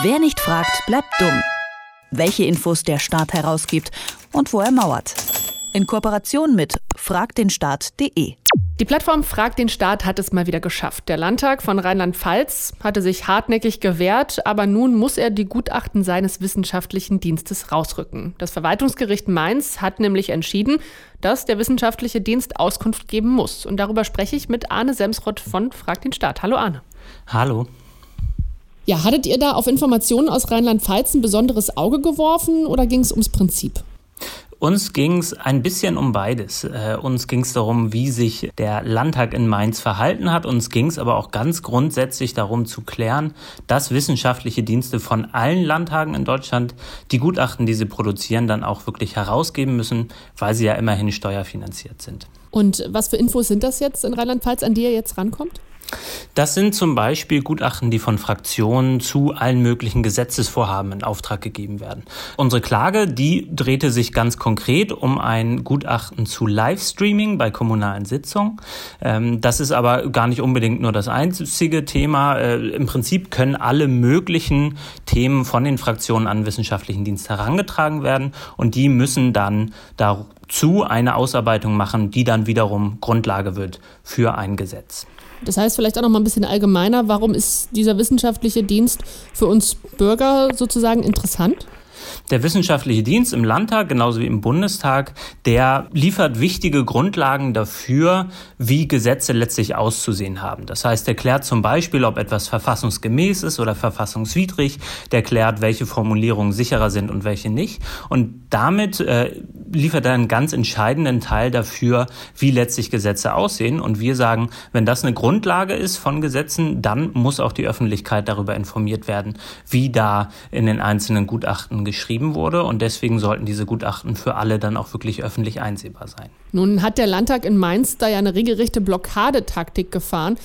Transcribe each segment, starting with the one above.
Wer nicht fragt, bleibt dumm. Welche Infos der Staat herausgibt und wo er mauert. In Kooperation mit fragdenstaat.de. Die Plattform Frag den Staat hat es mal wieder geschafft. Der Landtag von Rheinland-Pfalz hatte sich hartnäckig gewehrt, aber nun muss er die Gutachten seines wissenschaftlichen Dienstes rausrücken. Das Verwaltungsgericht Mainz hat nämlich entschieden, dass der wissenschaftliche Dienst Auskunft geben muss. Und darüber spreche ich mit Arne Semsrott von Frag den Staat. Hallo Arne. Hallo. Ja, hattet ihr da auf Informationen aus Rheinland-Pfalz ein besonderes Auge geworfen oder ging es ums Prinzip? Uns ging es ein bisschen um beides. Äh, uns ging es darum, wie sich der Landtag in Mainz verhalten hat. Uns ging es aber auch ganz grundsätzlich darum zu klären, dass wissenschaftliche Dienste von allen Landtagen in Deutschland die Gutachten, die sie produzieren, dann auch wirklich herausgeben müssen, weil sie ja immerhin steuerfinanziert sind. Und was für Infos sind das jetzt in Rheinland-Pfalz, an die ihr jetzt rankommt? Das sind zum Beispiel Gutachten, die von Fraktionen zu allen möglichen Gesetzesvorhaben in Auftrag gegeben werden. Unsere Klage, die drehte sich ganz konkret um ein Gutachten zu Livestreaming bei kommunalen Sitzungen. Ähm, das ist aber gar nicht unbedingt nur das einzige Thema. Äh, Im Prinzip können alle möglichen Themen von den Fraktionen an wissenschaftlichen Dienst herangetragen werden und die müssen dann dazu eine Ausarbeitung machen, die dann wiederum Grundlage wird für ein Gesetz. Das heißt vielleicht auch noch mal ein bisschen allgemeiner, warum ist dieser wissenschaftliche Dienst für uns Bürger sozusagen interessant? Der wissenschaftliche Dienst im Landtag, genauso wie im Bundestag, der liefert wichtige Grundlagen dafür, wie Gesetze letztlich auszusehen haben. Das heißt, er klärt zum Beispiel, ob etwas verfassungsgemäß ist oder verfassungswidrig. Der klärt, welche Formulierungen sicherer sind und welche nicht. Und damit äh, liefert er einen ganz entscheidenden Teil dafür, wie letztlich Gesetze aussehen. Und wir sagen, wenn das eine Grundlage ist von Gesetzen, dann muss auch die Öffentlichkeit darüber informiert werden, wie da in den einzelnen Gutachten geschrieben wurde. Und deswegen sollten diese Gutachten für alle dann auch wirklich öffentlich einsehbar sein. Nun hat der Landtag in Mainz da ja eine regelrechte Blockadetaktik gefahren.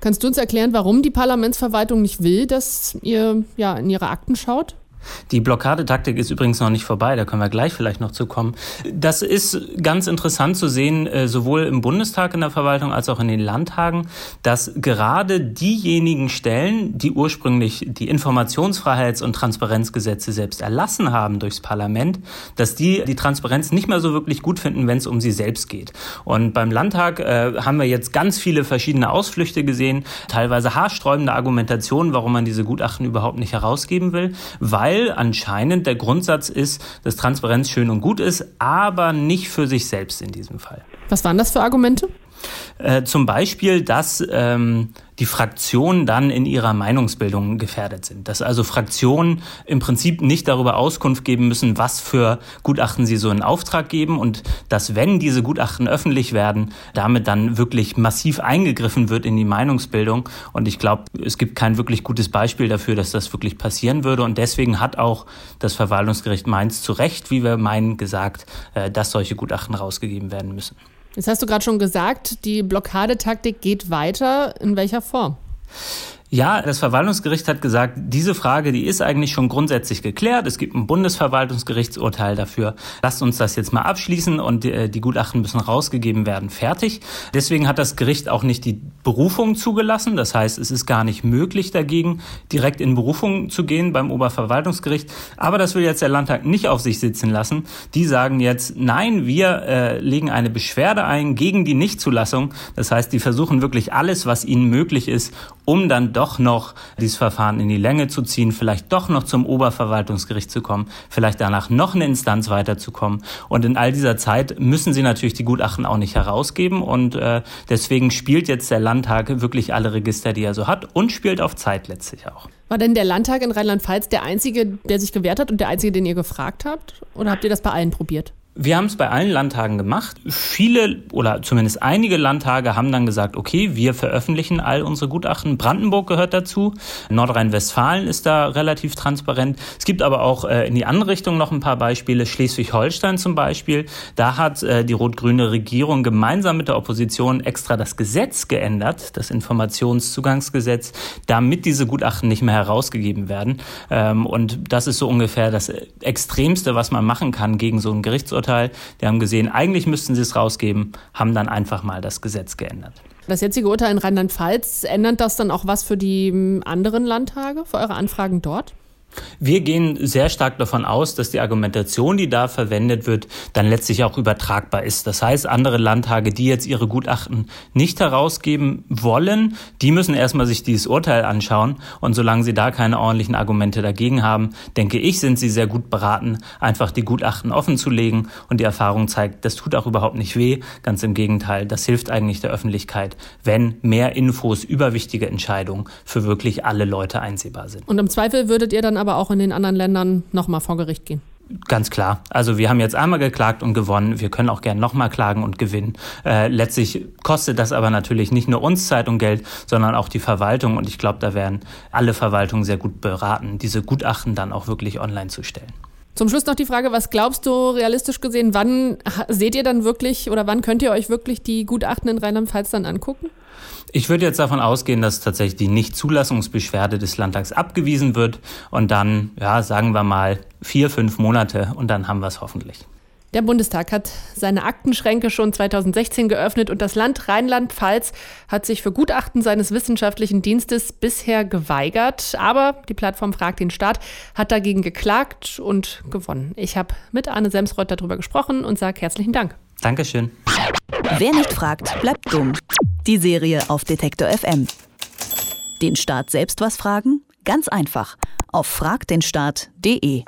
Kannst du uns erklären, warum die Parlamentsverwaltung nicht will, dass ihr ja in ihre Akten schaut? Die Blockadetaktik ist übrigens noch nicht vorbei, da können wir gleich vielleicht noch zu kommen. Das ist ganz interessant zu sehen, äh, sowohl im Bundestag in der Verwaltung als auch in den Landtagen, dass gerade diejenigen Stellen, die ursprünglich die Informationsfreiheits- und Transparenzgesetze selbst erlassen haben durchs Parlament, dass die die Transparenz nicht mehr so wirklich gut finden, wenn es um sie selbst geht. Und beim Landtag äh, haben wir jetzt ganz viele verschiedene Ausflüchte gesehen, teilweise haarsträubende Argumentationen, warum man diese Gutachten überhaupt nicht herausgeben will, weil weil anscheinend der Grundsatz ist, dass Transparenz schön und gut ist, aber nicht für sich selbst in diesem Fall. Was waren das für Argumente? Äh, zum Beispiel, dass ähm, die Fraktionen dann in ihrer Meinungsbildung gefährdet sind. Dass also Fraktionen im Prinzip nicht darüber Auskunft geben müssen, was für Gutachten sie so in Auftrag geben und dass, wenn diese Gutachten öffentlich werden, damit dann wirklich massiv eingegriffen wird in die Meinungsbildung. Und ich glaube, es gibt kein wirklich gutes Beispiel dafür, dass das wirklich passieren würde. Und deswegen hat auch das Verwaltungsgericht Mainz zu Recht, wie wir meinen, gesagt, äh, dass solche Gutachten rausgegeben werden müssen. Jetzt hast du gerade schon gesagt, die Blockadetaktik geht weiter. In welcher Form? Ja, das Verwaltungsgericht hat gesagt, diese Frage, die ist eigentlich schon grundsätzlich geklärt. Es gibt ein Bundesverwaltungsgerichtsurteil dafür. Lasst uns das jetzt mal abschließen und die, äh, die, Gutachten müssen rausgegeben werden. Fertig. Deswegen hat das Gericht auch nicht die Berufung zugelassen. Das heißt, es ist gar nicht möglich dagegen, direkt in Berufung zu gehen beim Oberverwaltungsgericht. Aber das will jetzt der Landtag nicht auf sich sitzen lassen. Die sagen jetzt, nein, wir äh, legen eine Beschwerde ein gegen die Nichtzulassung. Das heißt, die versuchen wirklich alles, was ihnen möglich ist, um dann doch doch noch dieses Verfahren in die Länge zu ziehen, vielleicht doch noch zum Oberverwaltungsgericht zu kommen, vielleicht danach noch eine Instanz weiterzukommen. Und in all dieser Zeit müssen sie natürlich die Gutachten auch nicht herausgeben. Und äh, deswegen spielt jetzt der Landtag wirklich alle Register, die er so hat und spielt auf Zeit letztlich auch. War denn der Landtag in Rheinland-Pfalz der einzige, der sich gewehrt hat und der einzige, den ihr gefragt habt? Oder habt ihr das bei allen probiert? Wir haben es bei allen Landtagen gemacht. Viele oder zumindest einige Landtage haben dann gesagt, okay, wir veröffentlichen all unsere Gutachten. Brandenburg gehört dazu. Nordrhein-Westfalen ist da relativ transparent. Es gibt aber auch äh, in die andere Richtung noch ein paar Beispiele. Schleswig-Holstein zum Beispiel. Da hat äh, die rot-grüne Regierung gemeinsam mit der Opposition extra das Gesetz geändert, das Informationszugangsgesetz, damit diese Gutachten nicht mehr herausgegeben werden. Ähm, und das ist so ungefähr das Extremste, was man machen kann gegen so ein Gerichtsurteil. Urteil. Die haben gesehen, eigentlich müssten sie es rausgeben, haben dann einfach mal das Gesetz geändert. Das jetzige Urteil in Rheinland-Pfalz, ändert das dann auch was für die hm, anderen Landtage, für eure Anfragen dort? Wir gehen sehr stark davon aus, dass die Argumentation, die da verwendet wird, dann letztlich auch übertragbar ist. Das heißt, andere Landtage, die jetzt ihre Gutachten nicht herausgeben wollen, die müssen erstmal sich dieses Urteil anschauen. Und solange sie da keine ordentlichen Argumente dagegen haben, denke ich, sind sie sehr gut beraten, einfach die Gutachten offen zu legen. Und die Erfahrung zeigt, das tut auch überhaupt nicht weh. Ganz im Gegenteil, das hilft eigentlich der Öffentlichkeit, wenn mehr Infos über wichtige Entscheidungen für wirklich alle Leute einsehbar sind. Und im Zweifel würdet ihr dann aber auch in den anderen Ländern nochmal vor Gericht gehen? Ganz klar. Also wir haben jetzt einmal geklagt und gewonnen. Wir können auch gern nochmal klagen und gewinnen. Äh, letztlich kostet das aber natürlich nicht nur uns Zeit und Geld, sondern auch die Verwaltung. Und ich glaube, da werden alle Verwaltungen sehr gut beraten, diese Gutachten dann auch wirklich online zu stellen. Zum Schluss noch die Frage, was glaubst du realistisch gesehen, wann seht ihr dann wirklich oder wann könnt ihr euch wirklich die Gutachten in Rheinland-Pfalz dann angucken? Ich würde jetzt davon ausgehen, dass tatsächlich die Nichtzulassungsbeschwerde des Landtags abgewiesen wird und dann, ja, sagen wir mal vier, fünf Monate und dann haben wir es hoffentlich. Der Bundestag hat seine Aktenschränke schon 2016 geöffnet und das Land Rheinland-Pfalz hat sich für Gutachten seines wissenschaftlichen Dienstes bisher geweigert. Aber die Plattform Fragt den Staat hat dagegen geklagt und gewonnen. Ich habe mit Arne Semsreuth darüber gesprochen und sage herzlichen Dank. Dankeschön. Wer nicht fragt, bleibt dumm. Die Serie auf Detektor FM. Den Staat selbst was fragen? Ganz einfach. Auf fragdenstaat.de.